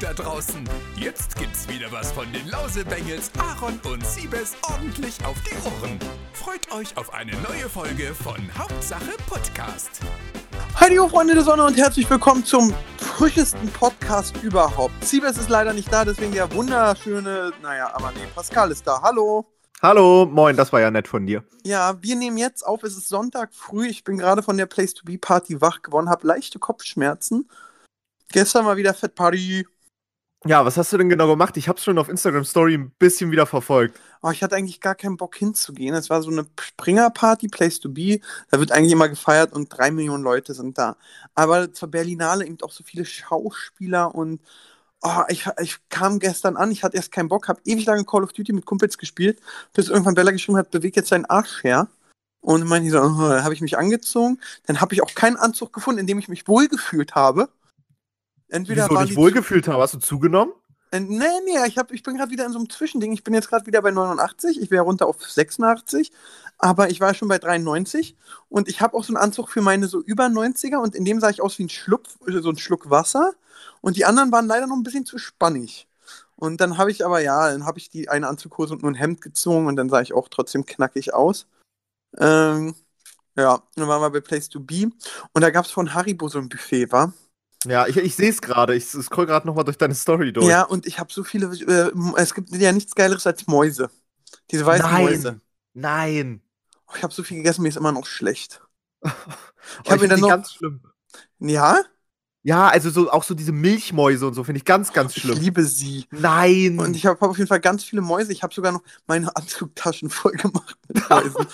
da draußen. Jetzt gibt's wieder was von den Lausebengels, Aaron und Siebes ordentlich auf die Ohren. Freut euch auf eine neue Folge von Hauptsache Podcast. Hallo Freunde der Sonne und herzlich willkommen zum frischesten Podcast überhaupt. Siebes ist leider nicht da, deswegen der wunderschöne, naja, aber nee, Pascal ist da. Hallo. Hallo, moin, das war ja nett von dir. Ja, wir nehmen jetzt auf, es ist Sonntag früh. Ich bin gerade von der Place to Be Party wach geworden, habe leichte Kopfschmerzen. Gestern war wieder Fett Party. Ja, was hast du denn genau gemacht? Ich hab's schon auf Instagram Story ein bisschen wieder verfolgt. Oh, ich hatte eigentlich gar keinen Bock hinzugehen. Es war so eine Springer-Party, Place to Be. Da wird eigentlich immer gefeiert und drei Millionen Leute sind da. Aber zur Berlinale eben auch so viele Schauspieler und oh, ich, ich kam gestern an, ich hatte erst keinen Bock, habe ewig lange Call of Duty mit Kumpels gespielt, bis irgendwann Bella geschrieben hat, beweg jetzt deinen Arsch her. Und meinte ich so, oh, habe ich mich angezogen. Dann habe ich auch keinen Anzug gefunden, in dem ich mich wohlgefühlt habe. Entweder Wieso dich wohlgefühlt haben? Hast du zugenommen? Äh, nee, nee, ich, hab, ich bin gerade wieder in so einem Zwischending. Ich bin jetzt gerade wieder bei 89. Ich wäre runter auf 86. Aber ich war schon bei 93. Und ich habe auch so einen Anzug für meine so über 90er. Und in dem sah ich aus wie ein Schlupf, so ein Schluck Wasser. Und die anderen waren leider noch ein bisschen zu spannig. Und dann habe ich aber, ja, dann habe ich die eine Anzughose und nur ein Hemd gezogen. Und dann sah ich auch trotzdem knackig aus. Ähm, ja, dann waren wir bei Place to Be. Und da gab es von Haribo so ein Buffet, war. Ja, ich, ich sehe es gerade. Ich scroll gerade nochmal durch deine Story durch. Ja, und ich habe so viele. Äh, es gibt ja nichts Geileres als Mäuse. Diese weißen Nein. Mäuse. Nein. Oh, ich habe so viel gegessen, mir ist immer noch schlecht. Ich oh, habe mir dann noch. Ganz schlimm. Ja? Ja, also so, auch so diese Milchmäuse und so finde ich ganz, ganz schlimm. Ich liebe sie. Nein. Und ich habe hab auf jeden Fall ganz viele Mäuse. Ich habe sogar noch meine Anzugtaschen voll gemacht mit Mäusen.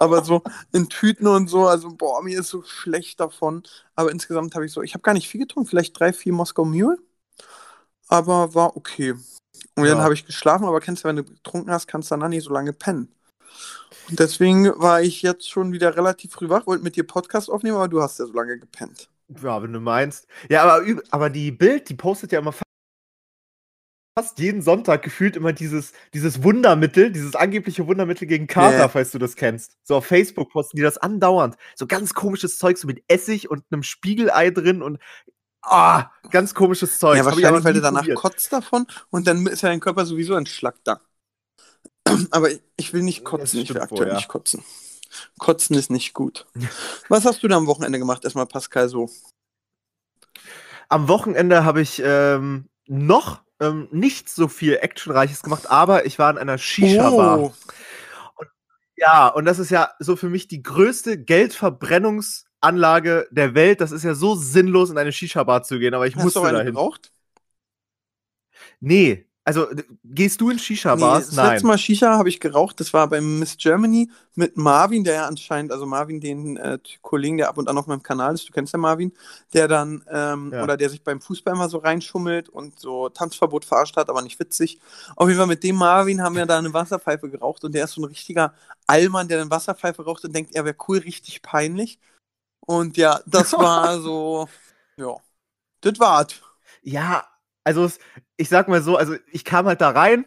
Aber so in Tüten und so. Also, boah, mir ist so schlecht davon. Aber insgesamt habe ich so, ich habe gar nicht viel getrunken. Vielleicht drei, vier Moskau Mule. Aber war okay. Und ja. dann habe ich geschlafen. Aber kennst du, wenn du getrunken hast, kannst du dann nicht so lange pennen. Und deswegen war ich jetzt schon wieder relativ früh wach, wollte mit dir Podcast aufnehmen, aber du hast ja so lange gepennt. Ja, wenn du meinst. Ja, aber, aber die Bild, die postet ja immer fast jeden Sonntag gefühlt immer dieses, dieses Wundermittel, dieses angebliche Wundermittel gegen Kater, yeah. falls du das kennst. So auf Facebook posten die das andauernd. So ganz komisches Zeug, so mit Essig und einem Spiegelei drin und ah, ganz komisches Zeug. Ja, wahrscheinlich, weil du danach probiert. kotzt davon und dann ist ja dein Körper sowieso entschlackt da. Aber ich will nicht kotzen, ich will aktuell ja. nicht kotzen. Kotzen ist nicht gut. Was hast du da am Wochenende gemacht? Erstmal Pascal so. Am Wochenende habe ich ähm, noch ähm, nicht so viel Actionreiches gemacht, aber ich war in einer Shisha-Bar. Oh. ja, und das ist ja so für mich die größte Geldverbrennungsanlage der Welt. Das ist ja so sinnlos, in eine Shisha-Bar zu gehen, aber ich Hast musste du eine dahin. Gebraucht? Nee, also, gehst du in Shisha-Bars? Nee, das letzte Mal Shisha habe ich geraucht. Das war beim Miss Germany mit Marvin, der ja anscheinend, also Marvin, den äh, Kollegen, der ab und an auf meinem Kanal ist, du kennst ja Marvin, der dann, ähm, ja. oder der sich beim Fußball immer so reinschummelt und so Tanzverbot verarscht hat, aber nicht witzig. Auf jeden Fall mit dem Marvin haben wir da eine Wasserpfeife geraucht und der ist so ein richtiger Allmann, der eine Wasserpfeife raucht und denkt, er wäre cool, richtig peinlich. Und ja, das war so, ja, das war's. Ja, also ich sag mal so, also ich kam halt da rein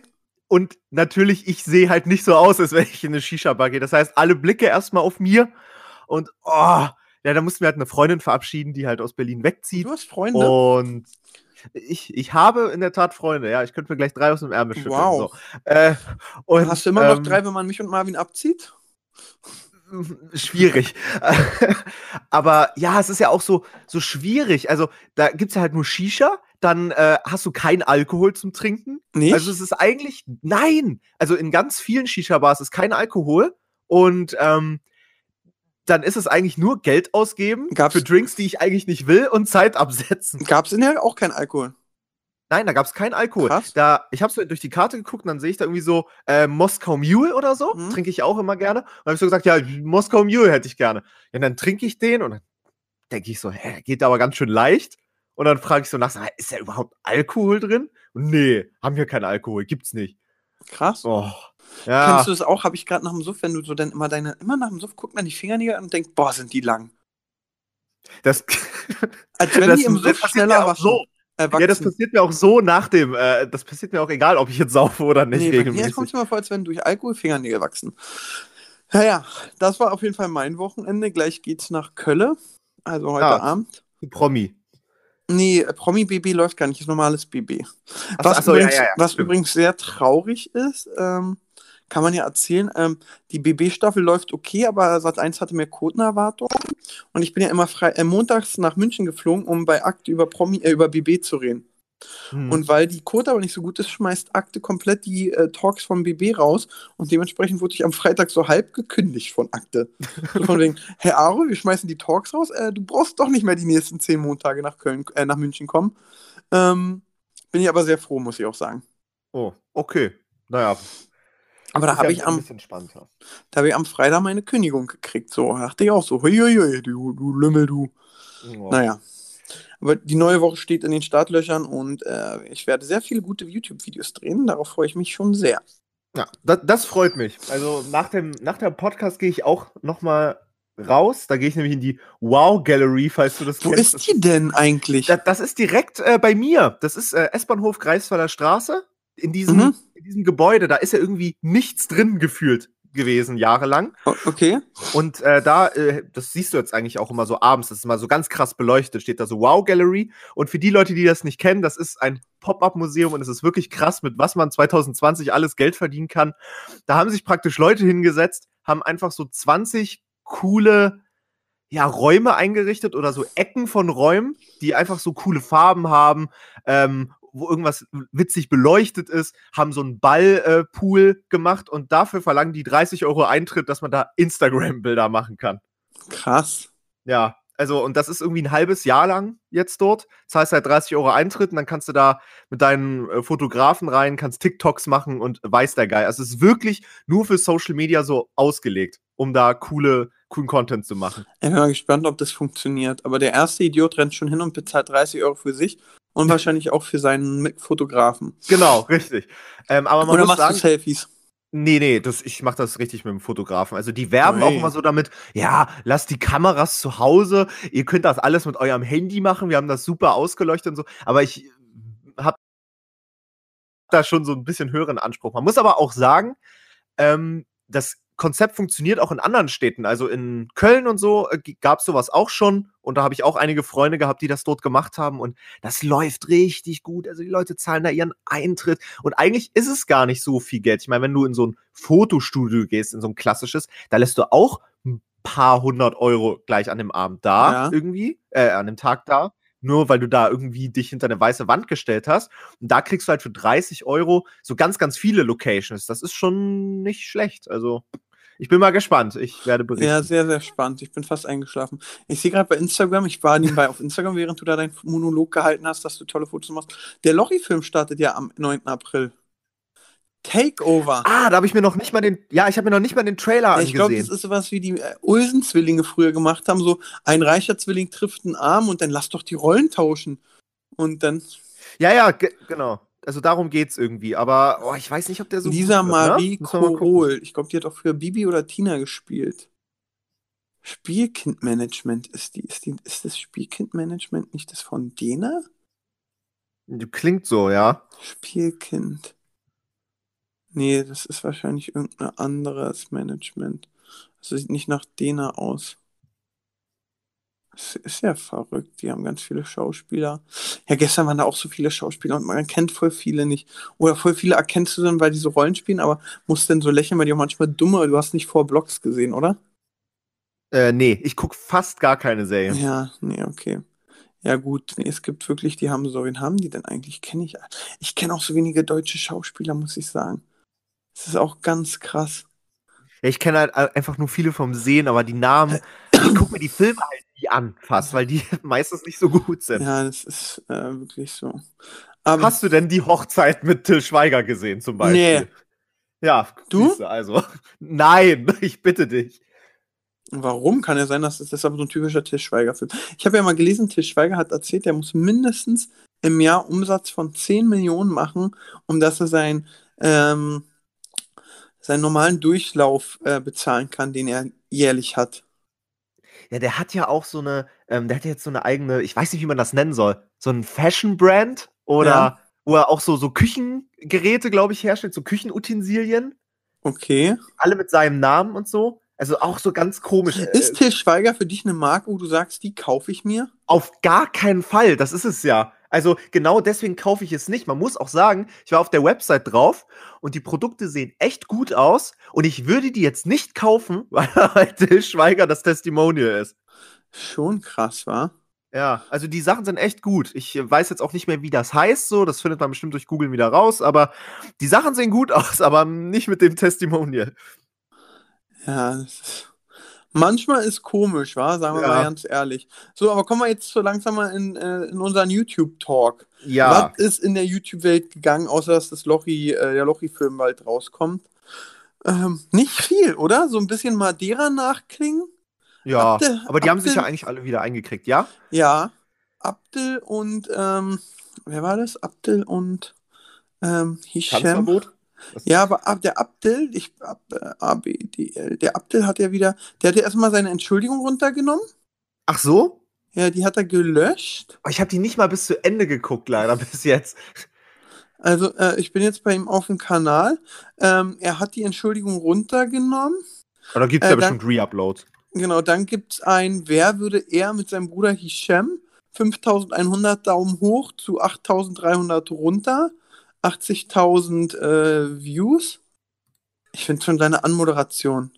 und natürlich, ich sehe halt nicht so aus, als wenn ich in eine Shisha-Bar gehe. Das heißt, alle Blicke erstmal auf mir und oh, ja, da mussten wir halt eine Freundin verabschieden, die halt aus Berlin wegzieht. Du hast Freunde? Und ich, ich habe in der Tat Freunde, ja. Ich könnte mir gleich drei aus dem Ärmel schütteln. Wow. So. Äh, und, Hast du immer ähm, noch drei, wenn man mich und Marvin abzieht? schwierig. Aber ja, es ist ja auch so, so schwierig. Also, da gibt es ja halt nur Shisha, dann äh, hast du keinen Alkohol zum Trinken. Nicht? Also es ist eigentlich, nein, also in ganz vielen Shisha-Bars ist kein Alkohol und ähm, dann ist es eigentlich nur Geld ausgeben Gab's für Drinks, die ich eigentlich nicht will und Zeit absetzen. Gab es in der auch keinen Alkohol? Nein, da gab es keinen Alkohol. Krass. Da, ich habe so durch die Karte geguckt und dann sehe ich da irgendwie so äh, Moskau Mule oder so. Mhm. Trinke ich auch immer gerne. Und habe ich so gesagt, ja, Moskau Mule hätte ich gerne. Ja, dann trinke ich den und dann denke ich so, hä, geht aber ganz schön leicht. Und dann frage ich so nach, ist da überhaupt Alkohol drin? Und nee, haben wir keinen Alkohol, gibt's nicht. Krass. Oh, ja. Kennst du das auch? Habe ich gerade nach dem Suff, wenn du so dann immer deine, immer nach dem Suff guckt man die Fingernägel und denkt, boah, sind die lang. Das, Als wenn das, die im Suff schneller waschen. So. Erwachsen. Ja, das passiert mir auch so nach dem, äh, das passiert mir auch egal, ob ich jetzt saufe oder nicht. Nee, regelmäßig. Mir kommt es mir vor, als wenn durch Alkohol Fingernägel wachsen. Naja, das war auf jeden Fall mein Wochenende. Gleich geht's nach Köln. Also heute ah, Abend. Promi. Nee, Promi-BB läuft gar nicht, ist normales BB. Was, ach so, ja, übrigens, ja, ja, was übrigens sehr traurig ist, ähm, kann man ja erzählen, ähm, die BB-Staffel läuft okay, aber Sat 1 hatte mehr Quotenerwartungen und ich bin ja immer frei, äh, montags nach München geflogen, um bei Akte über Promi, äh, über BB zu reden. Hm. Und weil die Quote aber nicht so gut ist, schmeißt Akte komplett die äh, Talks vom BB raus und dementsprechend wurde ich am Freitag so halb gekündigt von Akte. So von wegen, Herr Aro, wir schmeißen die Talks raus, äh, du brauchst doch nicht mehr die nächsten zehn Montage nach Köln, äh, nach München kommen. Ähm, bin ich aber sehr froh, muss ich auch sagen. oh, okay. Naja. Aber da habe ja ich, ein am, bisschen spannender. da hab ich am Freitag meine Kündigung gekriegt. So, da dachte ich auch so, hui, hui, hui, du, du Lümmel, du. Oh. Naja. Die neue Woche steht in den Startlöchern und äh, ich werde sehr viele gute YouTube-Videos drehen. Darauf freue ich mich schon sehr. Ja, das, das freut mich. Also nach dem, nach dem Podcast gehe ich auch noch mal raus. Da gehe ich nämlich in die Wow Gallery, falls du das Wo kennst. ist die denn eigentlich? Das, das ist direkt äh, bei mir. Das ist äh, S-Bahnhof Greifswalder Straße. In diesem, Mhm. in diesem Gebäude, da ist ja irgendwie nichts drin gefühlt gewesen, jahrelang. Okay. Und äh, da, äh, das siehst du jetzt eigentlich auch immer so abends, das ist mal so ganz krass beleuchtet, steht da so Wow Gallery. Und für die Leute, die das nicht kennen, das ist ein Pop-up-Museum und es ist wirklich krass, mit was man 2020 alles Geld verdienen kann. Da haben sich praktisch Leute hingesetzt, haben einfach so 20 coole ja, Räume eingerichtet oder so Ecken von Räumen, die einfach so coole Farben haben, ähm, wo irgendwas witzig beleuchtet ist, haben so einen Ballpool äh, gemacht und dafür verlangen die 30 Euro Eintritt, dass man da Instagram-Bilder machen kann. Krass. Ja, also und das ist irgendwie ein halbes Jahr lang jetzt dort. Zahlst halt 30 Euro Eintritt und dann kannst du da mit deinen äh, Fotografen rein, kannst TikToks machen und weiß der Geil. Also es ist wirklich nur für Social Media so ausgelegt, um da coole, coolen Content zu machen. Ich bin mal gespannt, ob das funktioniert. Aber der erste Idiot rennt schon hin und bezahlt 30 Euro für sich und wahrscheinlich auch für seinen Fotografen. Genau, richtig. Ähm, aber man Oder muss machst sagen, du Selfies? Nee, nee, das, ich mache das richtig mit dem Fotografen. Also die werben auch Ui. immer so damit, ja, lasst die Kameras zu Hause, ihr könnt das alles mit eurem Handy machen, wir haben das super ausgeleuchtet und so, aber ich habe da schon so ein bisschen höheren Anspruch. Man muss aber auch sagen, ähm, das Konzept funktioniert auch in anderen Städten. Also in Köln und so äh, gab es sowas auch schon. Und da habe ich auch einige Freunde gehabt, die das dort gemacht haben. Und das läuft richtig gut. Also die Leute zahlen da ihren Eintritt. Und eigentlich ist es gar nicht so viel Geld. Ich meine, wenn du in so ein Fotostudio gehst, in so ein klassisches, da lässt du auch ein paar hundert Euro gleich an dem Abend da Ja. irgendwie, äh, an dem Tag da. Nur weil du da irgendwie dich hinter eine weiße Wand gestellt hast. Und da kriegst du halt für 30 Euro so ganz, ganz viele Locations. Das ist schon nicht schlecht. Also, ich bin mal gespannt. Ich werde berichten. Ja, sehr, sehr spannend. Ich bin fast eingeschlafen. Ich sehe gerade bei Instagram, ich war nebenbei auf Instagram, während du da deinen Monolog gehalten hast, dass du tolle Fotos machst. Der Lochi-Film startet ja am 9. April. Takeover. Ah, da habe ich mir noch nicht mal den. Ja, ich habe mir noch nicht mal den Trailer Ja, ich glaube, angesehen. das ist sowas wie die äh, Olsen-Zwillinge früher gemacht haben. So, ein reicher Zwilling trifft einen Arm und dann lass doch die Rollen tauschen. Und dann ja, ja, ge genau. Also darum geht's irgendwie. Aber oh, ich weiß nicht, ob der so. Lisa gut ne? Marie. Korol. Ich glaube, die hat auch früher Bibi oder Tina gespielt. Spielkindmanagement ist die. Ist, die, ist das Spielkindmanagement nicht das von Dena? Klingt so, ja. Spielkind. Nee, das ist wahrscheinlich irgendein anderes Management. Das sieht nicht nach Dena aus. Das ist ja verrückt. Die haben ganz viele Schauspieler. Ja, gestern waren da auch so viele Schauspieler und man kennt voll viele nicht. Oder voll viele erkennst du dann, weil die so Rollen spielen, aber musst dann so lächeln, weil die auch manchmal dumme. Du hast nicht vor Blogs gesehen, oder? Äh, nee, ich guck fast gar keine Serien. Ja, nee, okay. Ja, gut. Nee, es gibt wirklich, die haben so, wen haben die denn eigentlich? Kenne ich. Ich kenne auch so wenige deutsche Schauspieler, muss ich sagen. Das ist auch ganz krass. Ja, ich kenne halt einfach nur viele vom Sehen, aber die Namen, ich gucke mir die Filme nie an, fast, weil die meistens nicht so gut sind. Ja, das ist äh, wirklich so. Aber Hast du denn die Hochzeit mit Till Schweiger gesehen, zum Beispiel? Nee. Ja, Du? siehste, also. Nein, ich bitte dich. warum kann ja sein, dass das, ist aber so ein typischer Til Schweiger-Film. Ich habe ja mal gelesen, Til Schweiger hat erzählt, er muss mindestens im Jahr Umsatz von 10 Millionen machen, um dass er sein, ähm, seinen normalen Durchlauf äh, bezahlen kann, den er jährlich hat. Ja, der hat ja auch so eine, ähm, der hat ja jetzt so eine eigene, ich weiß nicht, wie man das nennen soll, so ein Fashion-Brand oder Ja. wo er auch so, so Küchengeräte, glaube ich, herstellt, so Küchenutensilien, Okay. alle mit seinem Namen und so. Also auch so ganz komisch. Äh, Ist Till Schweiger für dich eine Marke, wo du sagst, die kaufe ich mir? Auf gar keinen Fall, das ist es ja. Also genau deswegen kaufe ich es nicht. Man muss auch sagen, ich war auf der Website drauf und die Produkte sehen echt gut aus und ich würde die jetzt nicht kaufen, weil halt Till Schweiger das Testimonial ist. Schon krass, war. Ja, also die Sachen sind echt gut. Ich weiß jetzt auch nicht mehr, wie das heißt, so. Das findet man bestimmt durch Googeln wieder raus, aber die Sachen sehen gut aus, aber nicht mit dem Testimonial. Ja, das ist, manchmal ist komisch, wa? Sagen wir Ja. mal ganz ehrlich. So, aber kommen wir jetzt so langsam mal in, äh, in unseren YouTube-Talk. Ja. Was ist in der YouTube-Welt gegangen, außer dass das Lochi, äh, der Lochi-Film bald rauskommt? Ähm, nicht viel, oder? So ein bisschen Madeira nachklingen? Ja, Abdel- aber die haben sich Abdel- ja eigentlich alle wieder eingekriegt, ja? Ja. Abdel und, ähm, wer war das? Abdel und ähm, Hisham. Tanzverbot? Ja, aber Ab- der Abdel, ich, Ab, äh, ABDL, der Abdel hat ja wieder, der hat ja erstmal seine Entschuldigung runtergenommen. Ach so? Ja, die hat er gelöscht. Oh, Ich habe die nicht mal bis zu Ende geguckt, leider bis jetzt. Also, äh, ich bin jetzt bei ihm auf dem Kanal. Ähm, er hat die Entschuldigung runtergenommen. Oder gibt es Äh, ja dann- bestimmt Re-Uploads? Genau, dann gibt es ein, wer würde er mit seinem Bruder Hisham 5100 Daumen hoch zu 8300 runter, 80.000 äh, Views. Ich finde schon seine Anmoderation.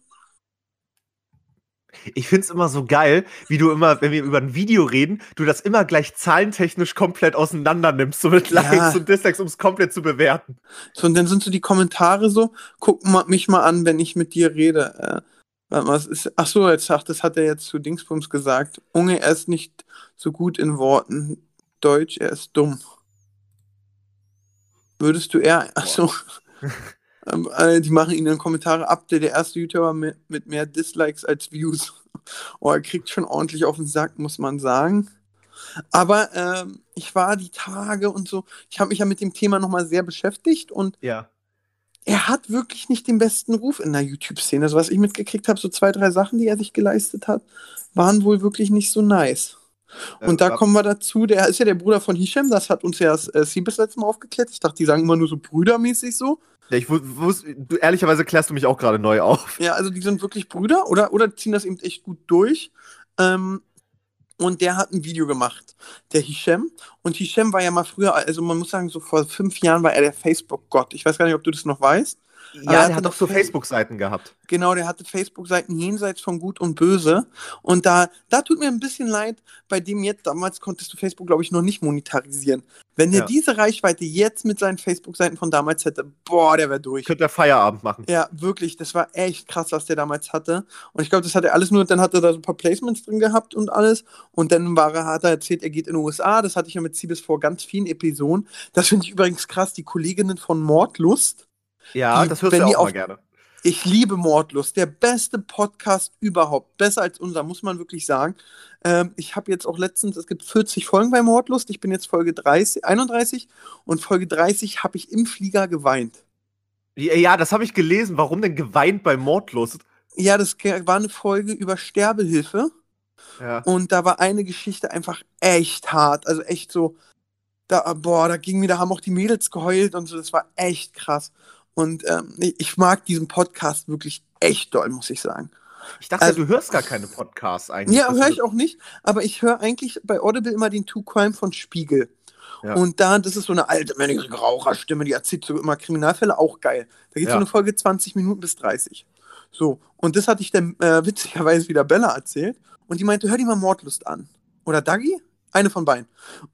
Ich find's immer so geil, wie du immer, wenn wir über ein Video reden, du das immer gleich zahlentechnisch komplett auseinander nimmst, so mit Ja. Likes und Dislikes, um es komplett zu bewerten. So, und dann sind so die Kommentare so, guck mal, mich mal an, wenn ich mit dir rede. Äh, warte mal, was ist, ach so, jetzt sagt, das hat er jetzt zu Dingsbums gesagt. Unge, er ist nicht so gut in Worten. Deutsch, er ist dumm. Würdest du eher, ach so, ähm, äh, die machen ihn in den Kommentaren ab, der der erste YouTuber mit, mit mehr Dislikes als Views. Oh, er kriegt schon ordentlich auf den Sack, muss man sagen. Aber ähm, ich war die Tage und so, ich habe mich ja mit dem Thema nochmal sehr beschäftigt und Ja. er hat wirklich nicht den besten Ruf in der YouTube-Szene. Also was ich mitgekriegt habe, so zwei, drei Sachen, die er sich geleistet hat, waren wohl wirklich nicht so nice. Und da Äh, kommen wir dazu, der ist ja der Bruder von Hisham, das hat uns ja äh, Siebes letztes Mal aufgeklärt. Ich dachte, die sagen immer nur so brüdermäßig so. Ja, ich wu- wus, du, ehrlicherweise klärst du mich auch gerade neu auf. Ja, also die sind wirklich Brüder oder, oder ziehen das eben echt gut durch. Ähm, und der hat ein Video gemacht, der Hisham. Und Hisham war ja mal früher, also man muss sagen, so vor fünf Jahren war er der Facebook-Gott. Ich weiß gar nicht, ob du das noch weißt. Er Ja, hatte der hat doch so Fa- Facebook-Seiten gehabt. Genau, der hatte Facebook-Seiten jenseits von Gut und Böse. Und da, da tut mir ein bisschen leid, bei dem jetzt, damals konntest du Facebook, glaube ich, noch nicht monetarisieren. Wenn der Ja. diese Reichweite jetzt mit seinen Facebook-Seiten von damals hätte, boah, der wäre durch. Könnte er Feierabend machen. Ja, wirklich, das war echt krass, was der damals hatte. Und ich glaube, das hat er alles nur, dann hat er da so ein paar Placements drin gehabt und alles. Und dann war er, hat er erzählt, er geht in die USA. Das hatte ich ja mit Siebes vor ganz vielen Episoden. Das finde ich übrigens krass, die Kolleginnen von Mordlust. Ja, Die- das hörst du auch auf- mal gerne. Ich liebe Mordlust, der beste Podcast überhaupt. Besser als unser, muss man wirklich sagen. Ähm, ich habe jetzt auch letztens, es gibt 40 Folgen bei Mordlust. Ich bin jetzt Folge 30, 31 und Folge 30 habe ich im Flieger geweint. Ja, ja, das habe ich gelesen. Warum denn geweint bei Mordlust? Ja, das war eine Folge über Sterbehilfe Ja. und da war eine Geschichte einfach echt hart. Also echt so, da, boah, da ging mir, da haben auch die Mädels geheult und so, das war echt krass. Und ähm, ich mag diesen Podcast wirklich echt doll, muss ich sagen. Ich dachte, Also- du hörst gar keine Podcasts eigentlich. Ja, dass höre ich auch nicht, aber ich höre eigentlich bei Audible immer den True Crime von Spiegel. Ja. Und da, das ist so eine alte, männliche Raucherstimme, die erzählt so immer Kriminalfälle, auch geil. Da geht Ja. so eine Folge 20 Minuten bis 30. So, und das hatte ich dann äh, witzigerweise wieder Bella erzählt. Und die meinte, hör dir mal Mordlust an. Oder Dagi? Eine von beiden.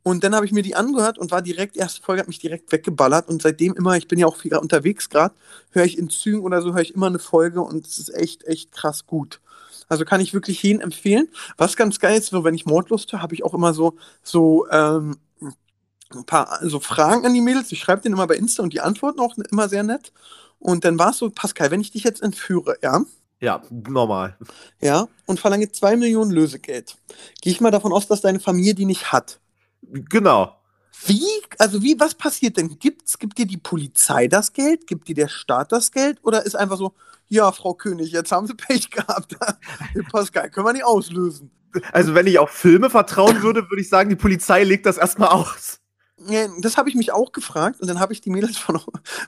Und dann habe ich mir die angehört und war direkt, erste Folge hat mich direkt weggeballert. Und seitdem immer, ich bin ja auch viel unterwegs gerade, höre ich in Zügen oder so, höre ich immer eine Folge und es ist echt, echt krass gut. Also kann ich wirklich jeden empfehlen. Was ganz geil ist, so wenn ich Mordlust höre, habe ich auch immer so, so, ähm, ein paar so Fragen an die Mädels. Ich schreibe denen immer bei Insta und die antworten auch immer sehr nett. Und dann war es so, Pascal, wenn ich dich jetzt entführe, ja, Ja, normal. ja, und verlange zwei Millionen Lösegeld, gehe ich mal davon aus, dass deine Familie die nicht hat. Genau. Wie, also wie, was passiert denn? Gibt's, gibt dir die Polizei das Geld? Gibt dir der Staat das Geld? Oder ist einfach so, ja, Frau König, jetzt haben sie Pech gehabt. Pascal, können wir nicht auslösen. Also, wenn ich auf Filme vertrauen würde, würde ich sagen, die Polizei legt das erstmal aus. Das habe ich mich auch gefragt und dann habe ich die Mädels von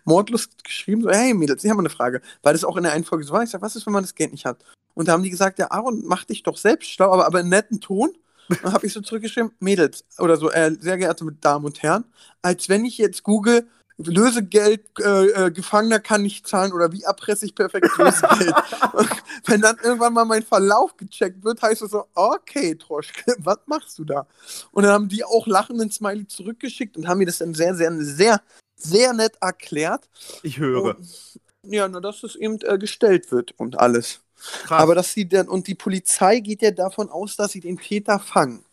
Mordlust geschrieben, so, hey Mädels, ich habe eine Frage, weil das auch in der einen Folge so war. Ich sage, was ist, wenn man das Geld nicht hat? Und da haben die gesagt, ja, Aaron, mach dich doch selbst schlau, aber, aber in netten Ton. Dann habe ich so zurückgeschrieben, Mädels, oder so, äh, sehr geehrte Damen und Herren, als wenn ich jetzt google, Lösegeld, äh, äh, Gefangener kann nicht zahlen oder wie erpresse ich perfekt Lösegeld. wenn dann irgendwann mal mein Verlauf gecheckt wird, heißt es so, okay, Troschke, was machst du da? Und dann haben die auch lachenden Smiley zurückgeschickt und haben mir das dann sehr, sehr, sehr, sehr nett erklärt. Ich höre. Und, ja, nur dass es eben äh, gestellt wird und alles. Krass. Aber dass sie dann, und die Polizei geht ja davon aus, dass sie den Täter fangen.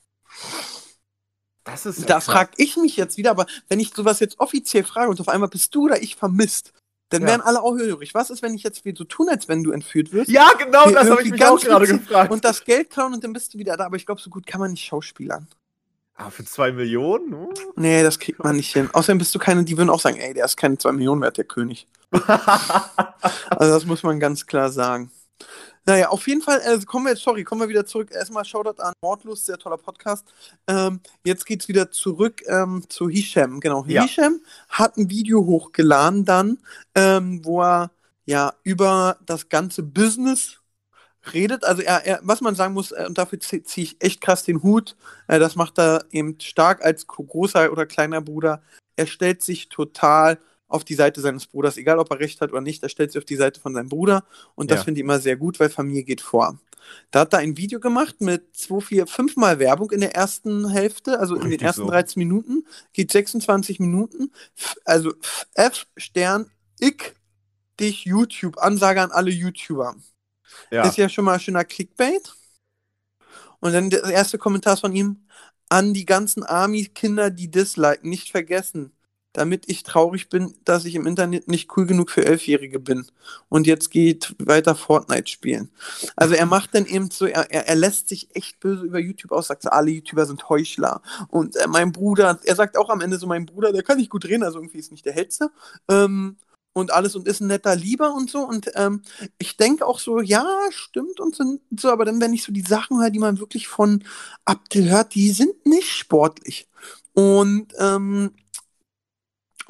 Das ist Da frage ich mich jetzt wieder, aber wenn ich sowas jetzt offiziell frage und auf einmal bist du oder ich vermisst, dann Ja. wären alle auch hörig. Was ist, wenn ich jetzt wieder so tun, als wenn du entführt wirst? Ja, genau, das habe ich mich auch gerade gefragt. Und das Geld klauen und dann bist du wieder da. Aber ich glaube, so gut kann man nicht schauspielern. Ah, für zwei Millionen? Oh. Nee, das kriegt man nicht hin. Außerdem bist du keine, die würden auch sagen, ey, der ist keine 2 Millionen wert, der König. Also das muss man ganz klar sagen. Naja, auf jeden Fall, äh, kommen wir jetzt, sorry, kommen wir wieder zurück. Erstmal Shoutout an Mordlust, sehr toller Podcast. Ähm, jetzt geht's wieder zurück ähm, zu Hisham. Genau, Ja. Hisham hat ein Video hochgeladen dann, ähm, wo er ja über das ganze Business redet. Also er, er was man sagen muss, äh, und dafür ziehe zieh ich echt krass den Hut, äh, das macht er eben stark als großer oder kleiner Bruder. Er stellt sich total auf die Seite seines Bruders, egal ob er recht hat oder nicht, er stellt sich auf die Seite von seinem Bruder und das Ja. finde ich immer sehr gut, weil Familie geht vor. Da hat er ein Video gemacht mit zwei, vier, fünfmal Werbung in der ersten Hälfte, also in den Richtig ersten so. 13 Minuten, geht 26 Minuten. Also F Stern, ich dich YouTube, Ansage an alle YouTuber. Ja. Ist ja schon mal schöner Clickbait. Und dann der erste Kommentar ist von ihm: An die ganzen Army-Kinder, die disliken, nicht vergessen, damit ich traurig bin, dass ich im Internet nicht cool genug für Elfjährige bin. Und jetzt geht weiter Fortnite spielen. Also er macht dann eben so, er, er, lässt sich echt böse über YouTube aus, sagt so, alle YouTuber sind Heuchler. Und äh, mein Bruder, er sagt auch am Ende so, mein Bruder, der kann nicht gut reden, also irgendwie ist nicht der Hellste. Ähm, und alles und ist ein netter Lieber und so. Und ähm, ich denke auch so, ja, stimmt und so, so, aber dann, wenn ich so die Sachen höre, die man wirklich von Abdel hört, die sind nicht sportlich. Und ähm,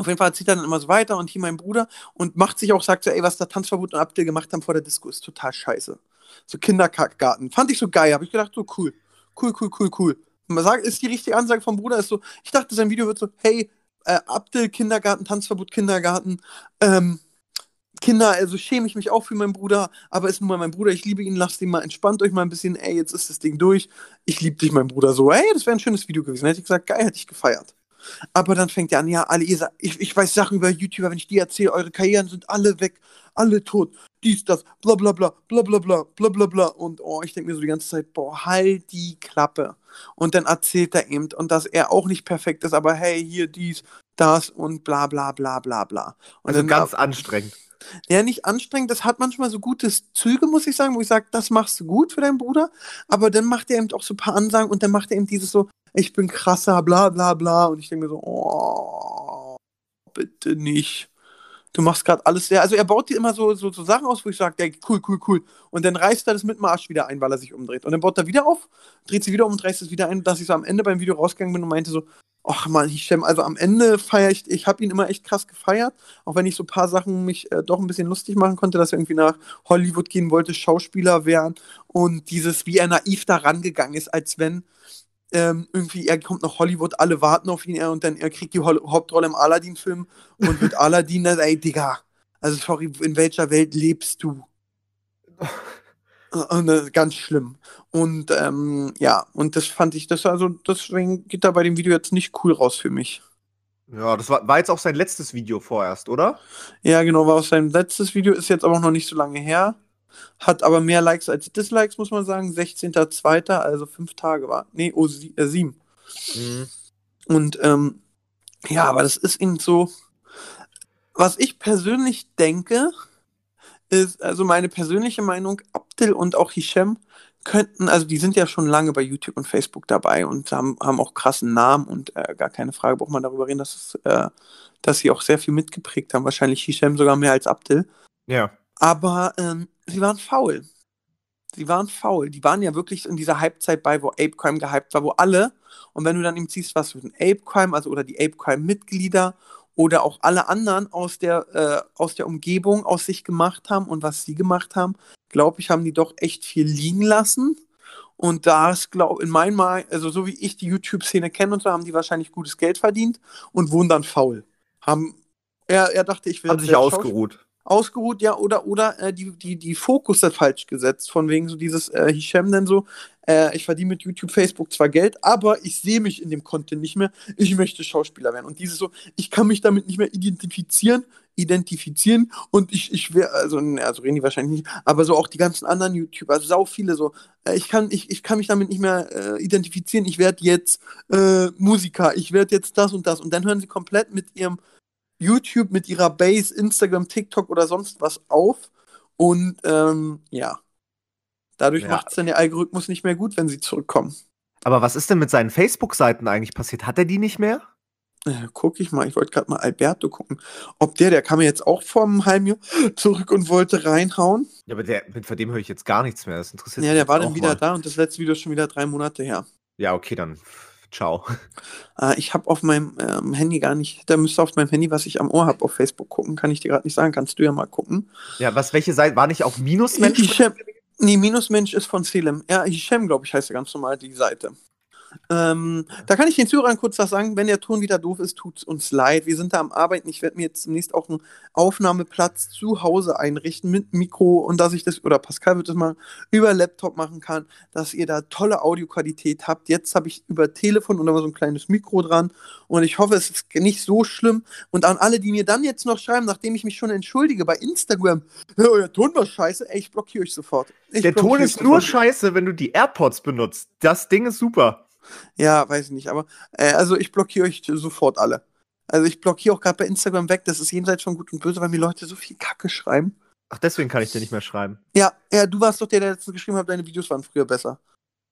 auf jeden Fall zieht er dann immer so weiter und hier mein Bruder und macht sich auch, sagt so, ey, was da Tanzverbot und Abdel gemacht haben vor der Disco, ist total scheiße. So Kinderkackgarten. Fand ich so geil, habe ich gedacht, so cool. Cool, cool, cool, cool. Und man sagt, ist die richtige Ansage vom Bruder, ist so, ich dachte, sein Video wird so, hey, äh, Abdel, Kindergarten, Tanzverbot, Kindergarten, ähm, Kinder, also schäme ich mich auch für meinen Bruder, aber ist nun mal mein Bruder, ich liebe ihn, lasst ihn mal, entspannt euch mal ein bisschen, ey, jetzt ist das Ding durch, ich liebe dich, mein Bruder, so, ey, das wäre ein schönes Video gewesen, hätte ich gesagt, geil, hätte ich gefeiert. Aber dann fängt er an, ja, alle, ihr ich, ich weiß Sachen über YouTuber, wenn ich die erzähle, eure Karrieren sind alle weg, alle tot, dies, das, bla bla bla, bla bla bla, bla bla bla. Und oh, ich denke mir so die ganze Zeit, boah, halt die Klappe. Und dann erzählt er eben, und dass er auch nicht perfekt ist, aber hey, hier dies, das und bla bla bla bla bla. Und Also ganz anstrengend. Ja, nicht anstrengend. Das hat manchmal so gute Züge, muss ich sagen, wo ich sage, das machst du gut für deinen Bruder. Aber dann macht er eben auch so ein paar Ansagen und dann macht er eben dieses so, ich bin krasser, bla bla bla. Und ich denke mir so, oh, bitte nicht. Du machst gerade alles sehr. Also er baut dir immer so, so, so Sachen aus, wo ich sage, cool, cool, cool. Und dann reißt er das mit dem Arsch wieder ein, weil er sich umdreht. Und dann baut er wieder auf, dreht sie wieder um und reißt es wieder ein, dass ich so am Ende beim Video rausgegangen bin und meinte so, ach man, Hichem, also am Ende feiere ich, ich habe ihn immer echt krass gefeiert, auch wenn ich so ein paar Sachen mich äh, doch ein bisschen lustig machen konnte, dass er irgendwie nach Hollywood gehen wollte, Schauspieler werden und dieses, wie er naiv da rangegangen ist, als wenn ähm, irgendwie, er kommt nach Hollywood, alle warten auf ihn er, und dann er kriegt die Hol Hauptrolle im Aladdin-Film und wird Aladdin, dann, ey, Digga, also sorry, in welcher Welt lebst du? Äh, ganz schlimm. Und ähm, ja, und das fand ich, das also, deswegen geht da bei dem Video jetzt nicht cool raus für mich. Ja, das war, war jetzt auch sein letztes Video vorerst, oder? Ja, genau, war aus seinem letztes Video, ist jetzt aber auch noch nicht so lange her. Hat aber mehr Likes als Dislikes, muss man sagen. 16.02., also fünf Tage war. Nee, oh, sie, äh, sieben. Mhm. Und ähm, ja, aber das ist eben so. Was ich persönlich denke, ist, also meine persönliche Meinung, Abdel und auch Hisham könnten, also die sind ja schon lange bei YouTube und Facebook dabei und haben, haben auch krassen Namen und äh, gar keine Frage, braucht man darüber reden, dass, es, äh, dass sie auch sehr viel mitgeprägt haben. Wahrscheinlich Hisham sogar mehr als Abdel. Ja. Aber ähm, sie waren faul. Sie waren faul. Die waren ja wirklich in dieser Halbzeit bei, wo Ape Crime gehypt war, wo alle, und wenn du dann eben siehst, was für ein Ape Crime, also oder die Ape Crime-Mitglieder oder auch alle anderen aus der, äh, aus der Umgebung aus sich gemacht haben und was sie gemacht haben, glaube ich, haben die doch echt viel liegen lassen. Und da ist, glaube in meinem Mal, also so wie ich die YouTube-Szene kenne und so, haben die wahrscheinlich gutes Geld verdient und wurden dann faul. Haben, er, er dachte, ich will. Haben sich ausgeruht ausgeruht, ja, oder, oder äh, die, die, die Fokus hat falsch gesetzt, von wegen so dieses äh, Hisham denn so, äh, ich verdiene mit YouTube, Facebook zwar Geld, aber ich sehe mich in dem Content nicht mehr, ich möchte Schauspieler werden. Und dieses so, ich kann mich damit nicht mehr identifizieren, identifizieren und ich, ich wäre, also, also reden die wahrscheinlich nicht, aber so auch die ganzen anderen YouTuber, also sau viele so, äh, ich, kann, ich, ich kann mich damit nicht mehr äh, identifizieren, ich werde jetzt äh, Musiker, ich werde jetzt das und das. Und dann hören sie komplett mit ihrem YouTube mit ihrer Base, Instagram, TikTok oder sonst was auf. Und ähm, ja, dadurch ja. macht es dann der Algorithmus nicht mehr gut, wenn sie zurückkommen. Aber was ist denn mit seinen Facebook-Seiten eigentlich passiert? Hat er die nicht mehr? Äh, guck ich mal, ich wollte gerade mal Alberto gucken. Ob der, der kam ja jetzt auch vom halben Jahr zurück und wollte reinhauen. Ja, aber der, von dem höre ich jetzt gar nichts mehr. Das interessiert Ja, der war dann wieder mal. da und das letzte Video ist schon wieder drei Monate her. Ja, okay, dann Ciao. Äh, ich habe auf meinem ähm, Handy gar nicht, da müsste auf meinem Handy, was ich am Ohr habe, auf Facebook gucken. Kann ich dir gerade nicht sagen. Kannst du ja mal gucken. Ja, was, welche Seite? War nicht auch Minusmensch? Nee, Minusmensch ist von Selim. Ja, Hisham, glaube ich, heißt ja ganz normal die Seite. Ähm, da kann ich den Zuhörern kurz was sagen. Wenn der Ton wieder doof ist, tut uns leid. Wir sind da am Arbeiten. Ich werde mir jetzt zunächst auch einen Aufnahmeplatz zu Hause einrichten mit Mikro und dass ich das, oder Pascal wird das mal über Laptop machen kann, dass ihr da tolle Audioqualität habt. Jetzt habe ich über Telefon und da so ein kleines Mikro dran und ich hoffe, es ist nicht so schlimm. Und an alle, die mir dann jetzt noch schreiben, nachdem ich mich schon entschuldige bei Instagram, euer Ton war scheiße, ey, ich blockiere euch sofort. Ich der Ton ist nur scheiße, wenn du die AirPods benutzt. Das Ding ist super. Ja, weiß ich nicht, aber äh, also ich blockiere euch sofort alle. Also ich blockiere auch gerade bei Instagram weg, das ist jenseits von gut und böse, weil mir Leute so viel Kacke schreiben. Ach, deswegen kann ich dir nicht mehr schreiben. Ja, ja, du warst doch der, der letztens geschrieben hat, deine Videos waren früher besser.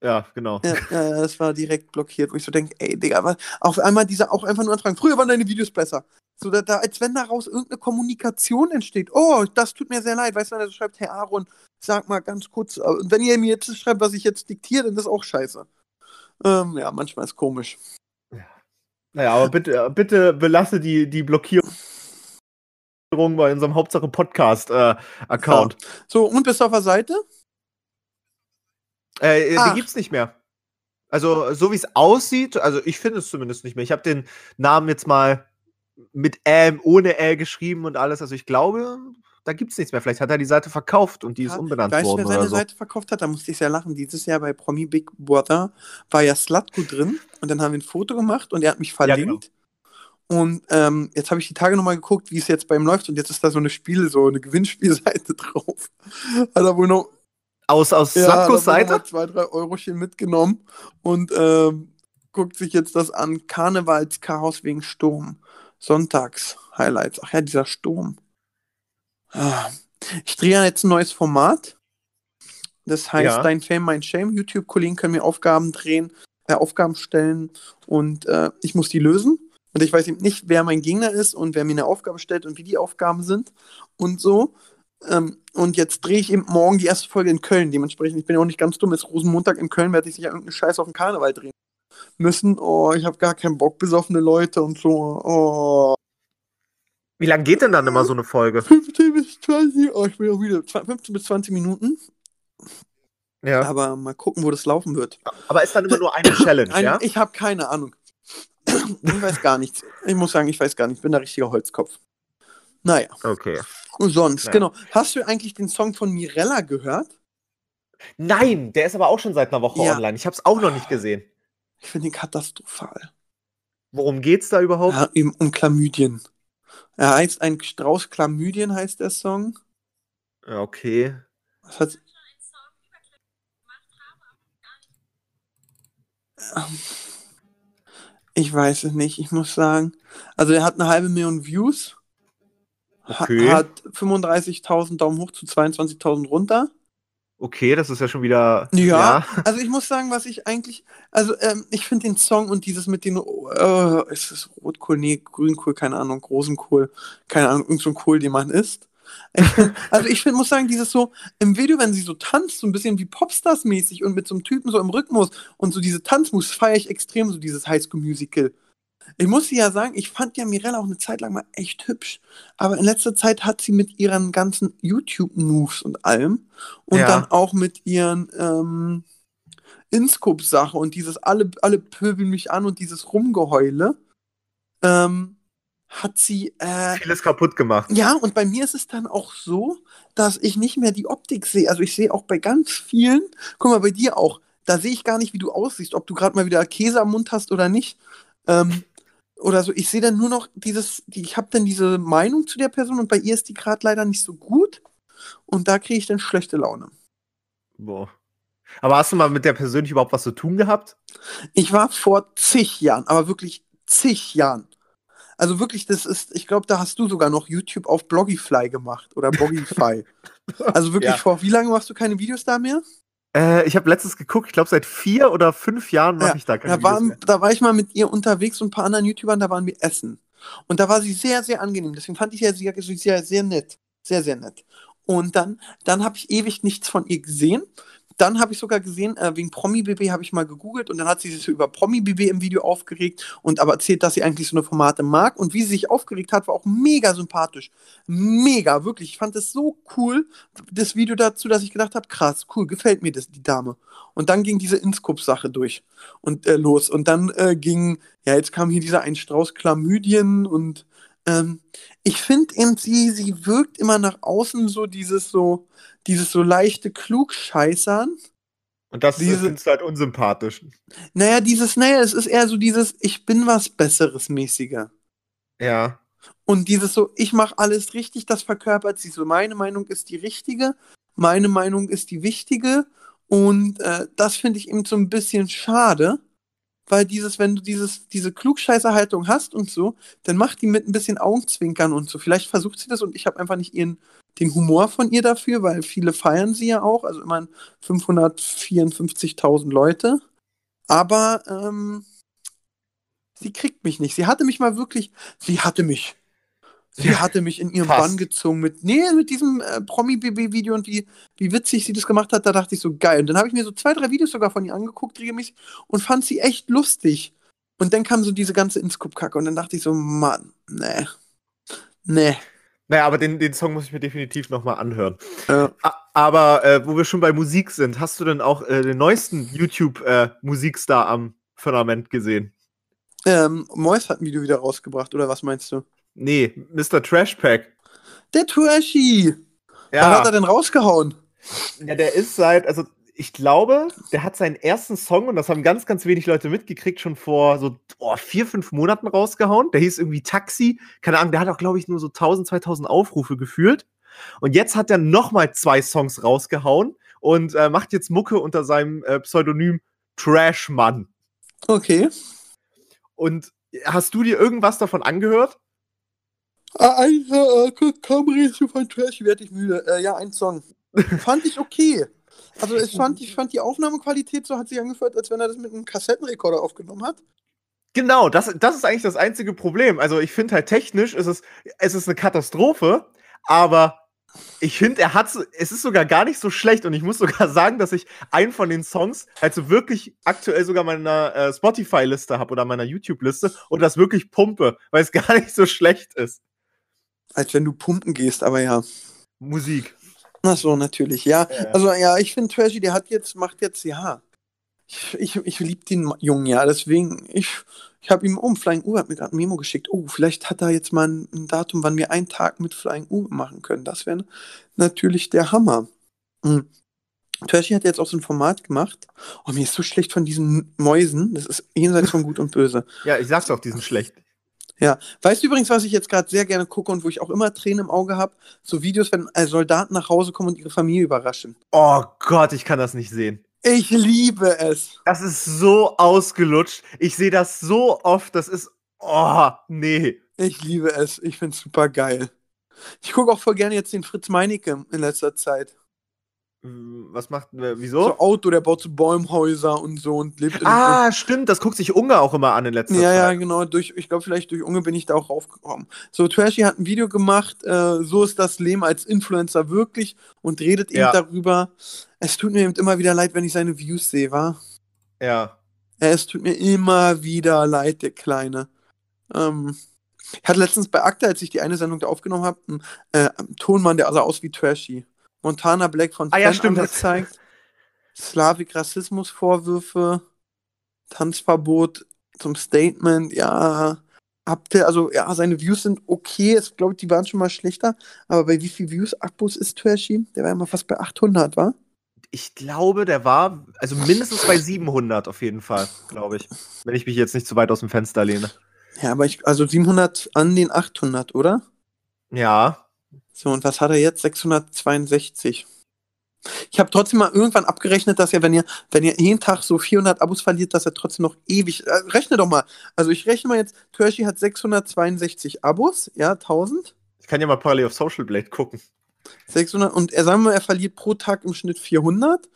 Ja, genau. Ja, ja, das war direkt blockiert, wo ich so denke, ey, Digga, was, auf einmal dieser auch einfach nur anfragen, früher waren deine Videos besser. So, da, da, als wenn daraus irgendeine Kommunikation entsteht. Oh, das tut mir sehr leid. Weißt du, wenn er so schreibt, hey Aaron, sag mal ganz kurz, äh, und wenn ihr mir jetzt schreibt, was ich jetzt diktiere, dann ist das auch scheiße. Ähm, ja, manchmal ist komisch. Ja. Naja, aber bitte, äh, bitte belasse die, die Blockierung bei unserem Hauptsache Podcast-Account. Äh, ja. So, und bist du auf der Seite? Äh, die gibt's nicht mehr. Also, so wie es aussieht, also ich finde es zumindest nicht mehr. Ich habe den Namen jetzt mal mit M, ohne L geschrieben und alles. Also ich glaube, da gibt es nichts mehr. Vielleicht hat er die Seite verkauft und die ja, ist umbenannt weißt, worden. Wer seine so. Seite verkauft hat? Da musste ich sehr lachen. Dieses Jahr bei Promi Big Brother war ja Slutko drin und dann haben wir ein Foto gemacht und er hat mich verlinkt. Ja, genau. Und ähm, jetzt habe ich die Tage nochmal geguckt, wie es jetzt bei ihm läuft und jetzt ist da so eine Spiel, so eine Gewinnspielseite drauf. Hat er wohl noch. Aus, aus ja, Slatkos Seite? zwei, drei Eurochen mitgenommen und ähm, guckt sich jetzt das an. Karnevalschaos wegen Sturm. Sonntags Highlights. Ach ja, dieser Sturm. Ich drehe ja jetzt ein neues Format. Das heißt, ja. Dein Fame, mein Shame. YouTube-Kollegen können mir Aufgaben drehen, äh, Aufgaben stellen und äh, ich muss die lösen. Und ich weiß eben nicht, wer mein Gegner ist und wer mir eine Aufgabe stellt und wie die Aufgaben sind und so. Ähm, und jetzt drehe ich eben morgen die erste Folge in Köln. Dementsprechend, ich bin ja auch nicht ganz dumm, ist Rosenmontag in Köln, werde ich sicher irgendeinen Scheiß auf den Karneval drehen müssen. Oh, ich habe gar keinen Bock, besoffene Leute und so. Oh. Wie lange geht denn dann immer so eine Folge? 15 bis 20, oh, ich bin auch wieder 15 bis 20 Minuten. Ja. Aber mal gucken, wo das laufen wird. Aber ist dann immer nur eine Challenge, Ein, ja? Ich habe keine Ahnung. ich weiß gar nichts. Ich muss sagen, ich weiß gar nicht. Ich bin der richtige Holzkopf. Naja. Okay. Und sonst, ja. genau. Hast du eigentlich den Song von Mirella gehört? Nein, der ist aber auch schon seit einer Woche ja. online. Ich habe es auch noch nicht gesehen. Ich finde ihn katastrophal. Worum geht's da überhaupt? Ja, eben um Chlamydien. Er heißt ein Strauß Chlamydien, heißt der Song. Ja, okay. Was hat. Ich weiß es nicht, ich muss sagen. Also er hat eine halbe Million Views. Okay. Hat 35.000 Daumen hoch zu 22.000 runter. Okay, das ist ja schon wieder. Ja, ja. also ich muss sagen, was ich eigentlich. Also ähm, ich finde den Song und dieses mit den. Äh, ist es Rotkohl? Nee, Grünkohl, keine Ahnung, Rosenkohl, keine Ahnung, irgendein so Kohl, den man isst. Also ich find, muss sagen, dieses so im Video, wenn sie so tanzt, so ein bisschen wie Popstars-mäßig und mit so einem Typen so im Rhythmus und so diese Tanzmus feiere ich extrem, so dieses Highschool-Musical. Ich muss ja sagen, ich fand ja Mirella auch eine Zeit lang mal echt hübsch. Aber in letzter Zeit hat sie mit ihren ganzen YouTube-Moves und allem und Ja. dann auch mit ihren ähm, Inscope-Sache und dieses alle, alle pöbeln mich an und dieses Rumgeheule, ähm, hat sie äh, Vieles kaputt gemacht. ja, und bei mir ist es dann auch so, dass ich nicht mehr die Optik sehe. Also ich sehe auch bei ganz vielen, guck mal, bei dir auch, da sehe ich gar nicht, wie du aussiehst, ob du gerade mal wieder Käse am Mund hast oder nicht. Ähm, oder so, ich sehe dann nur noch dieses, die, ich habe dann diese Meinung zu der Person und bei ihr ist die gerade leider nicht so gut. Und da kriege ich dann schlechte Laune. Boah. Aber hast du mal mit der persönlich überhaupt was zu tun gehabt? Ich war vor zig Jahren, aber wirklich zig Jahren. Also wirklich, das ist, ich glaube, da hast du sogar noch YouTube auf Blogify gemacht oder Blogify. also wirklich, Ja. vor wie lange machst du keine Videos da mehr? Äh, ich habe letztens geguckt, ich glaube seit vier oder fünf Jahren mache Ja, ich da keine Da, war, Videos mehr. da war ich mal mit ihr unterwegs und ein paar anderen YouTubern, da waren wir essen. Und da war sie sehr, sehr angenehm. Deswegen fand ich ja sie sie sehr, sehr nett. Sehr, sehr nett. Und dann, dann habe ich ewig nichts von ihr gesehen. Dann habe ich sogar gesehen, äh, wegen Promi-BB habe ich mal gegoogelt und dann hat sie sich so über Promi-BB im Video aufgeregt und aber erzählt, dass sie eigentlich so eine Formate mag. Und wie sie sich aufgeregt hat, war auch mega sympathisch. Mega, wirklich. Ich fand es so cool, das Video dazu, dass ich gedacht habe, krass, cool, gefällt mir das, die Dame. Und dann ging diese Inscope-Sache durch und äh, los. Und dann äh, ging, ja, jetzt kam hier dieser ein Strauß Chlamydien und ähm, ich finde eben, sie, sie wirkt immer nach außen so dieses so, dieses so leichte Klugscheißern. Und das du halt unsympathisch. Naja, dieses, naja, es ist eher so dieses, ich bin was Besseres mäßiger. Ja. Und dieses so, ich mache alles richtig, das verkörpert sie so. Meine Meinung ist die richtige, meine Meinung ist die wichtige. Und äh, das finde ich eben so ein bisschen schade, weil dieses, wenn du dieses, diese Klugscheißerhaltung hast und so, dann macht die mit ein bisschen Augenzwinkern und so. Vielleicht versucht sie das und ich habe einfach nicht ihren, den Humor von ihr dafür, weil viele feiern sie ja auch, also immerhin 554.000 Leute. Aber ähm, sie kriegt mich nicht. Sie hatte mich mal wirklich, sie hatte mich. Sie hatte mich in ihrem fast. Bann gezogen mit, nee, mit diesem äh, Promi-BB-Video und wie, wie witzig sie das gemacht hat, da dachte ich so, geil. Und dann habe ich mir so zwei, drei Videos sogar von ihr angeguckt, regelmäßig, und fand sie echt lustig. Und dann kam so diese ganze Inscope-Kacke und dann dachte ich so, Mann, nee. Nee. Naja, aber den, den Song muss ich mir definitiv nochmal anhören. Äh, Aber äh, wo wir schon bei Musik sind, hast du denn auch äh, den neuesten YouTube-Musikstar am Firmament gesehen? ähm, Mois hat ein Video wieder rausgebracht, oder was meinst du? Nee, Mr. Trashpack. Der Trashy! Was hat er Ja, denn rausgehauen? ja, der ist seit, also ich glaube, der hat seinen ersten Song, und das haben ganz, ganz wenig Leute mitgekriegt, schon vor so oh, vier, fünf Monaten rausgehauen. Der hieß irgendwie Taxi. Keine Ahnung, der hat auch, glaube ich, nur so 1000, 2000 Aufrufe gefühlt. Und jetzt hat er nochmal zwei Songs rausgehauen und äh, macht jetzt Mucke unter seinem äh, Pseudonym Trashmann. Okay. Und hast du dir irgendwas davon angehört? Also, äh, kaum redest du von Trashy, werde ich müde. Äh, ja, ein Song. fand ich okay. Also, es fand, ich fand die Aufnahmequalität so, hat sich angefühlt, als wenn er das mit einem Kassettenrekorder aufgenommen hat. Genau, das, das ist eigentlich das einzige Problem. Also ich finde halt technisch ist es, es ist eine Katastrophe, aber ich finde, er hat es ist sogar gar nicht so schlecht und ich muss sogar sagen, dass ich einen von den Songs halt so wirklich aktuell sogar meiner äh, Spotify-Liste habe oder meiner YouTube-Liste und das wirklich pumpe, weil es gar nicht so schlecht ist. Als wenn du pumpen gehst, aber ja. Musik. Ach so, natürlich, ja. Ja. Also, ja, ich finde Trashy, der hat jetzt, macht jetzt, ja. Ich, ich, ich liebe den Jungen, ja, deswegen, ich, ich habe ihm, oh, Flying U hat mir gerade ein Memo geschickt. Oh, vielleicht hat er jetzt mal ein, ein Datum, wann wir einen Tag mit Flying U machen können. Das wäre natürlich der Hammer. Mhm. Trashy hat jetzt auch so ein Format gemacht. Oh, mir ist so schlecht von diesen Mäusen. Das ist jenseits von Gut und Böse. Ja, ich sag's doch, die sind schlecht. Ja. Weißt du übrigens, was ich jetzt gerade sehr gerne gucke und wo ich auch immer Tränen im Auge habe? So Videos, wenn äh, Soldaten nach Hause kommen und ihre Familie überraschen. Oh Gott, ich kann das nicht sehen. Ich liebe es. Das ist so ausgelutscht. Ich sehe das so oft. Das ist. Oh, nee. Ich liebe es. Ich finde es super geil. Ich gucke auch voll gerne jetzt den Fritz Meinecke in letzter Zeit. Was macht, wieso? So Auto, der baut so Bäumhäuser und so und lebt in ah, stimmt, das guckt sich Unge auch immer an in letzter Ja, Zeit. ja, genau. Durch, ich glaube, vielleicht durch Unge bin ich da auch raufgekommen. So, Trashy hat ein Video gemacht, äh, so ist das Leben als Influencer wirklich und redet eben Ja. darüber. Es tut mir eben immer wieder leid, wenn ich seine Views sehe, wa? Ja. Es tut mir immer wieder leid, der Kleine. Ähm, ich hatte letztens bei Akta, als ich die eine Sendung da aufgenommen habe, einen, äh, Tonmann, der sah aus wie Trashy. Montana Black von Ah, ja, stimmt, das- angezeigt. Slavik Rassismusvorwürfe, Tanzverbot zum Statement, ja. Habt ihr, also ja, seine Views sind okay, ich glaube, die waren schon mal schlechter, aber bei wie viel Views Abos ist Trashy? Der war immer fast bei 800, war? Ich glaube, der war, also mindestens bei 700 auf jeden Fall, glaube ich. Wenn ich mich jetzt nicht zu weit aus dem Fenster lehne. Ja, aber ich, also 700 an den 800, oder? Ja. So, und was hat er jetzt? 662. Ich habe trotzdem mal irgendwann abgerechnet, dass er, wenn ihr, wenn ihr jeden Tag so 400 Abos verliert, dass er trotzdem noch ewig. Äh, rechne doch mal. Also ich rechne mal jetzt, Trashy hat 662 Abos, ja, 1000. Ich kann ja mal parallel auf Social Blade gucken. 600 und er sagen wir, mal, er verliert pro Tag im Schnitt 400.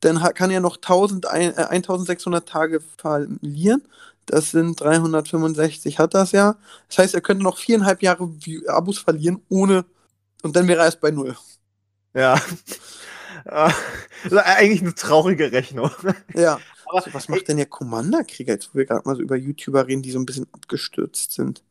Dann kann er noch 1000, ein- äh, 1600 Tage verlieren. Das sind 365, hat das ja. Das heißt, er könnte noch viereinhalb Jahre Abos verlieren, ohne. Und dann wäre er erst bei null. Ja. Ist eigentlich eine traurige Rechnung. Ja. Aber So, was macht denn der Commander-Krieger, jetzt wo wir gerade mal so über YouTuber reden, die so ein bisschen abgestürzt sind?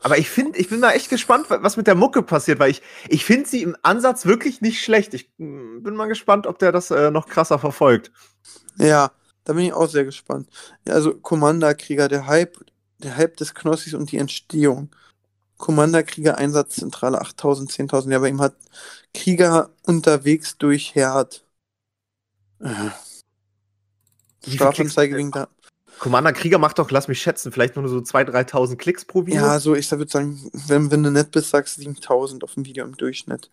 Aber ich finde, ich bin mal echt gespannt, wa- was mit der Mucke passiert, weil ich, ich finde sie im Ansatz wirklich nicht schlecht. Ich mm, bin mal gespannt, ob der das äh, noch krasser verfolgt. Ja, da bin ich auch sehr gespannt. Ja, also Commander-Krieger, der Hype, der Hype des Knossis und die Entstehung. Commander-Krieger Einsatzzentrale 8000, 10.000. Ja, bei ihm hat Krieger unterwegs durch Herd. Äh, Strafanzeige wegen da. Commander Krieger macht doch, lass mich schätzen, vielleicht nur so 2.000, 3.000 Klicks pro Video. Ja, so, ich würde sagen, wenn, wenn du nett bist, sagst du 7000 auf dem Video im Durchschnitt.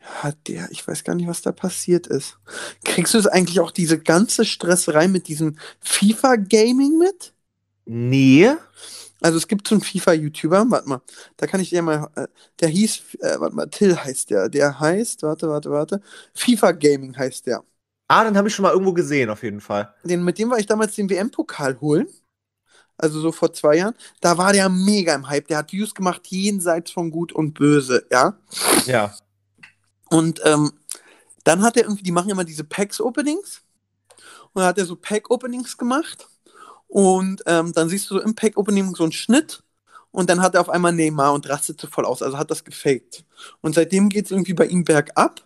Ja, der, ich weiß gar nicht, was da passiert ist. Kriegst du es eigentlich auch diese ganze Stresserei mit diesem FIFA-Gaming mit? Nee. Also es gibt so einen FIFA-YouTuber, warte mal, da kann ich dir mal, äh, der hieß, äh, warte mal, Till heißt der, der heißt, warte, warte, warte, FIFA-Gaming heißt der. Ah, dann habe ich schon mal irgendwo gesehen, auf jeden Fall. Den, mit dem war ich damals den WM-Pokal holen. Also so vor zwei Jahren. Da war der mega im Hype. Der hat Views gemacht jenseits von Gut und Böse, ja. Ja. Und ähm, dann hat er irgendwie, die machen immer diese Packs-Openings. Und dann hat er so Pack-Openings gemacht. Und ähm, dann siehst du so im Pack-Opening so einen Schnitt. Und dann hat er auf einmal Neymar und rastet so voll aus. Also hat das gefaked. Und seitdem geht es irgendwie bei ihm bergab.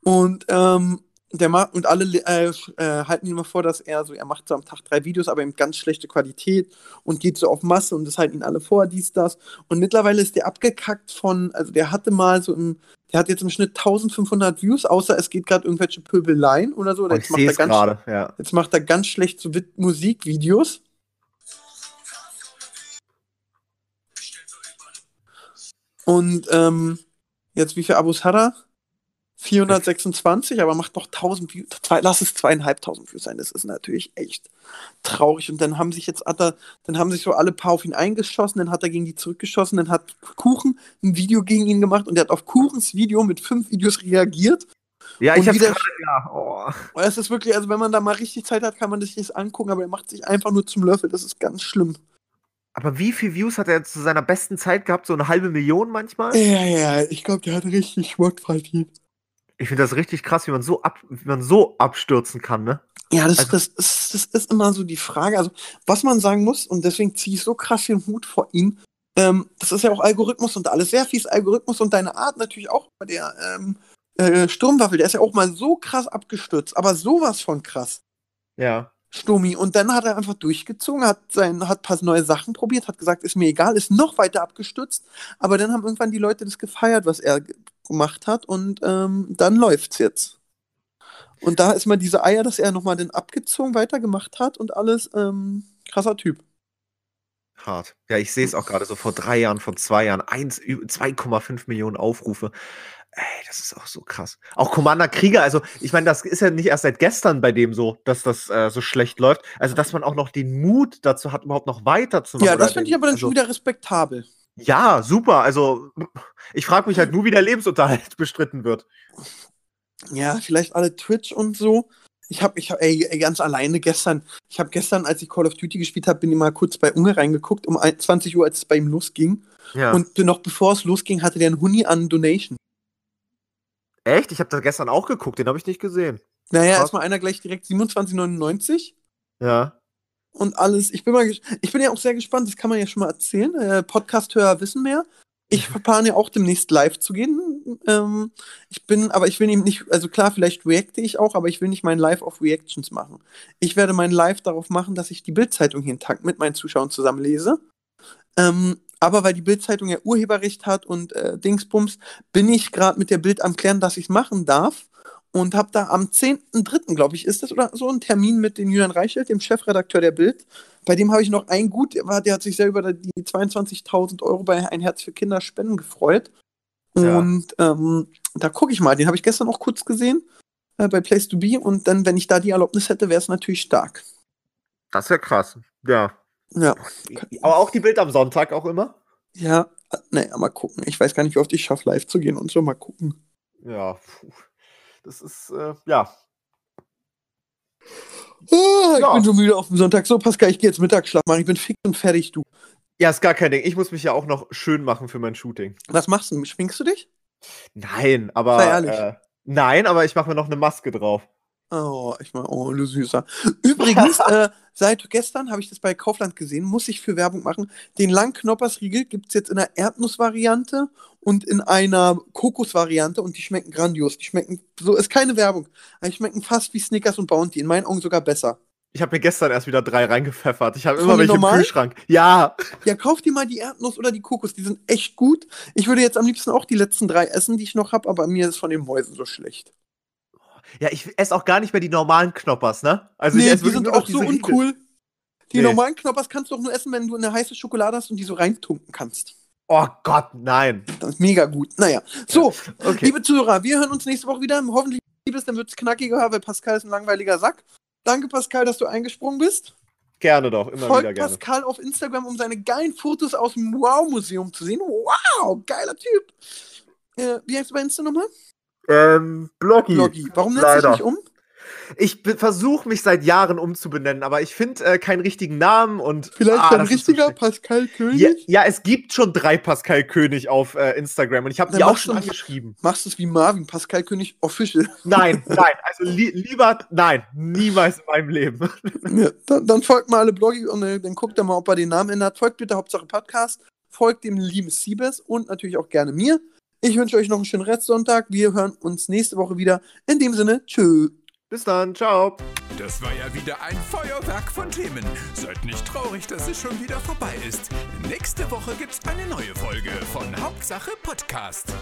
Und ähm, der macht und alle äh, äh, halten ihm immer vor, dass er so, er macht so am Tag drei Videos, aber in ganz schlechte Qualität und geht so auf Masse und das halten ihn alle vor, dies, das. Und mittlerweile ist der abgekackt von, also der hatte mal so im, der hat jetzt im Schnitt 1500 Views, außer es geht gerade irgendwelche Pöbeleien oder so. Oder Oh, jetzt, macht er ganz, gerade, ja. jetzt macht er ganz schlecht so Musikvideos. Und ähm, jetzt, wie viele Abos hat er? 426, aber macht noch 1000 Views. Zwei, lass es zweieinhalbtausend Views sein. Das ist natürlich echt traurig. Und dann haben sich jetzt, hat er, dann haben sich so alle paar auf ihn eingeschossen, dann hat er gegen die zurückgeschossen, dann hat Kuchen ein Video gegen ihn gemacht und er hat auf Kuchens Video mit fünf Videos reagiert. Ja, Und ich hab's wieder- gerade, ja. Oh. Und Es ist wirklich, also wenn man da mal richtig Zeit hat, kann man sich das angucken, aber er macht sich einfach nur zum Löffel. Das ist ganz schlimm. Aber wie viel Views hat er zu seiner besten Zeit gehabt? So eine halbe Million manchmal? Ja, ja, ich glaube, der hat richtig Schmott verdient. Ich finde das richtig krass, wie man so ab, wie man so abstürzen kann, ne? Ja, das, Also- das, ist, das ist immer so die Frage. Also, was man sagen muss, und deswegen ziehe ich so krass den Hut vor ihm, ähm, das ist ja auch Algorithmus und alles. Sehr fies Algorithmus und deine Art natürlich auch bei der ähm, äh, Sturmwaffel. Der ist ja auch mal so krass abgestürzt, aber sowas von krass. Ja. Sturmi. Und dann hat er einfach durchgezogen, hat sein, hat ein paar neue Sachen probiert, hat gesagt, ist mir egal, ist noch weiter abgestürzt. Aber dann haben irgendwann die Leute das gefeiert, was er ge- gemacht hat, und ähm, dann läuft's jetzt. Und da ist mal diese Eier, dass er nochmal den abgezogen weitergemacht hat und alles, ähm, krasser Typ. Hart. Ja, ich sehe es auch gerade so vor drei Jahren, vor zwei Jahren. eins ü- 2,5 Millionen Aufrufe. Ey, das ist auch so krass. Auch Commander Krieger, also ich meine, das ist ja nicht erst seit gestern bei dem so, dass das äh, so schlecht läuft. Also, dass man auch noch den Mut dazu hat, überhaupt noch weiterzumachen. Ja, das finde ich aber dann also, schon wieder respektabel. Ja, super. Also, ich frage mich halt nur, wie der Lebensunterhalt bestritten wird. Ja, vielleicht alle Twitch und so. Ich habe, ich hab, ey, ey, ganz alleine gestern, ich habe gestern, als ich Call of Duty gespielt habe, bin ich mal kurz bei Unge reingeguckt, um 20 Uhr, als es bei ihm losging. Ja. Und noch bevor es losging, hatte der einen Huni an Donation. Echt? Ich habe da gestern auch geguckt, den habe ich nicht gesehen. Naja, erstmal einer gleich direkt 27,99 Ja. und alles. Ich bin mal, ich bin ja auch sehr gespannt, das kann man ja schon mal erzählen. Äh, Podcast-Hörer wissen mehr. Ich plane ja auch demnächst live zu gehen. Ähm, ich bin, aber ich will eben nicht, also klar, vielleicht reacte ich auch, aber ich will nicht mein Live auf Reactions machen. Ich werde mein Live darauf machen, dass ich die Bildzeitung jeden Tag mit meinen Zuschauern zusammen lese. Ähm, aber weil die Bildzeitung ja Urheberrecht hat und äh, Dingsbums, bin ich gerade mit der Bild am Klären, dass ich es machen darf. Und habe da am 10.3., glaube ich, ist das oder so, einen Termin mit dem Julian Reichelt, dem Chefredakteur der Bild. Bei dem habe ich noch ein Gut, der, war, der hat sich sehr über die 22.000 Euro bei Ein Herz für Kinder Spenden gefreut. Ja. Und ähm, da gucke ich mal, den habe ich gestern auch kurz gesehen äh, bei Place to Be. Und dann, wenn ich da die Erlaubnis hätte, wäre es natürlich stark. Das wäre krass. Ja. Ja, Aber auch die Bild am Sonntag auch immer? ja, äh, naja, mal gucken. Ich weiß gar nicht, wie oft ich schaffe, live zu gehen und so, mal gucken. Ja. Puh. Das ist, äh, ja. Ah, ich Ja. bin so müde auf dem Sonntag. So, Pascal, ich gehe jetzt Mittagsschlaf machen. Ich bin fix und fertig, du. Ja, ist gar kein Ding. Ich muss mich ja auch noch schön machen für mein Shooting. Was machst du? Schminkst du dich? Nein, aber. Sei ehrlich. Äh, nein, aber ich mache mir noch eine Maske drauf. Oh, ich meine, oh, du Süßer. Übrigens, äh, seit gestern habe ich das bei Kaufland gesehen, muss ich für Werbung machen. Den Langknoppersriegel gibt es jetzt in einer Erdnussvariante und in einer Kokosvariante und die schmecken grandios. Die schmecken, so ist keine Werbung, aber die schmecken fast wie Snickers und Bounty. In meinen Augen sogar besser. Ich habe mir gestern erst wieder drei reingepfeffert. Ich habe immer welche im normalen? Kühlschrank. Ja. Ja, kauf dir mal die Erdnuss oder die Kokos, die sind echt gut. Ich würde jetzt am liebsten auch die letzten drei essen, die ich noch habe, aber mir ist von den Mäusen so schlecht. Ja, ich esse auch gar nicht mehr die normalen Knoppers, ne? Also nee, die sind auch so Riegel. uncool. Die Nee. normalen Knoppers kannst du auch nur essen, wenn du eine heiße Schokolade hast und die so reintunken kannst. Oh Gott, nein. Das ist mega gut. Naja, so, Okay. liebe Zuhörer, wir hören uns nächste Woche wieder. Hoffentlich liebes, dann wird es knackiger, weil Pascal ist ein langweiliger Sack. Danke, Pascal, dass du eingesprungen bist. Gerne doch, immer wieder Folgt gerne. Pascal auf Instagram, um seine geilen Fotos aus dem Wow-Museum zu sehen. Wow, geiler Typ. Äh, wie heißt du bei Insta nochmal? Ähm, Bloggy. Bloggy. Warum nennst du Leider. dich nicht um? Ich versuche mich seit Jahren umzubenennen, aber ich finde äh, keinen richtigen Namen und. Vielleicht Ah, ein richtiger. Pascal König? Ja, ja, es gibt schon drei Pascal König auf äh, Instagram und ich habe die auch schon du- angeschrieben. Machst du es wie Marvin, Pascal König Official. Nein, nein, also li lieber, nein, niemals in meinem Leben. Ja, dann, dann folgt mal alle Bloggy und äh, dann guckt er mal, ob er den Namen ändert. Folgt bitte Hauptsache Podcast. Folgt dem lieben Siebes und natürlich auch gerne mir. Ich wünsche euch noch einen schönen Restsonntag. Wir hören uns nächste Woche wieder. In dem Sinne, tschö. Bis dann, ciao. Das war ja wieder ein Feuerwerk von Themen. Seid nicht traurig, dass es schon wieder vorbei ist. Nächste Woche gibt's eine neue Folge von Hauptsache Podcast.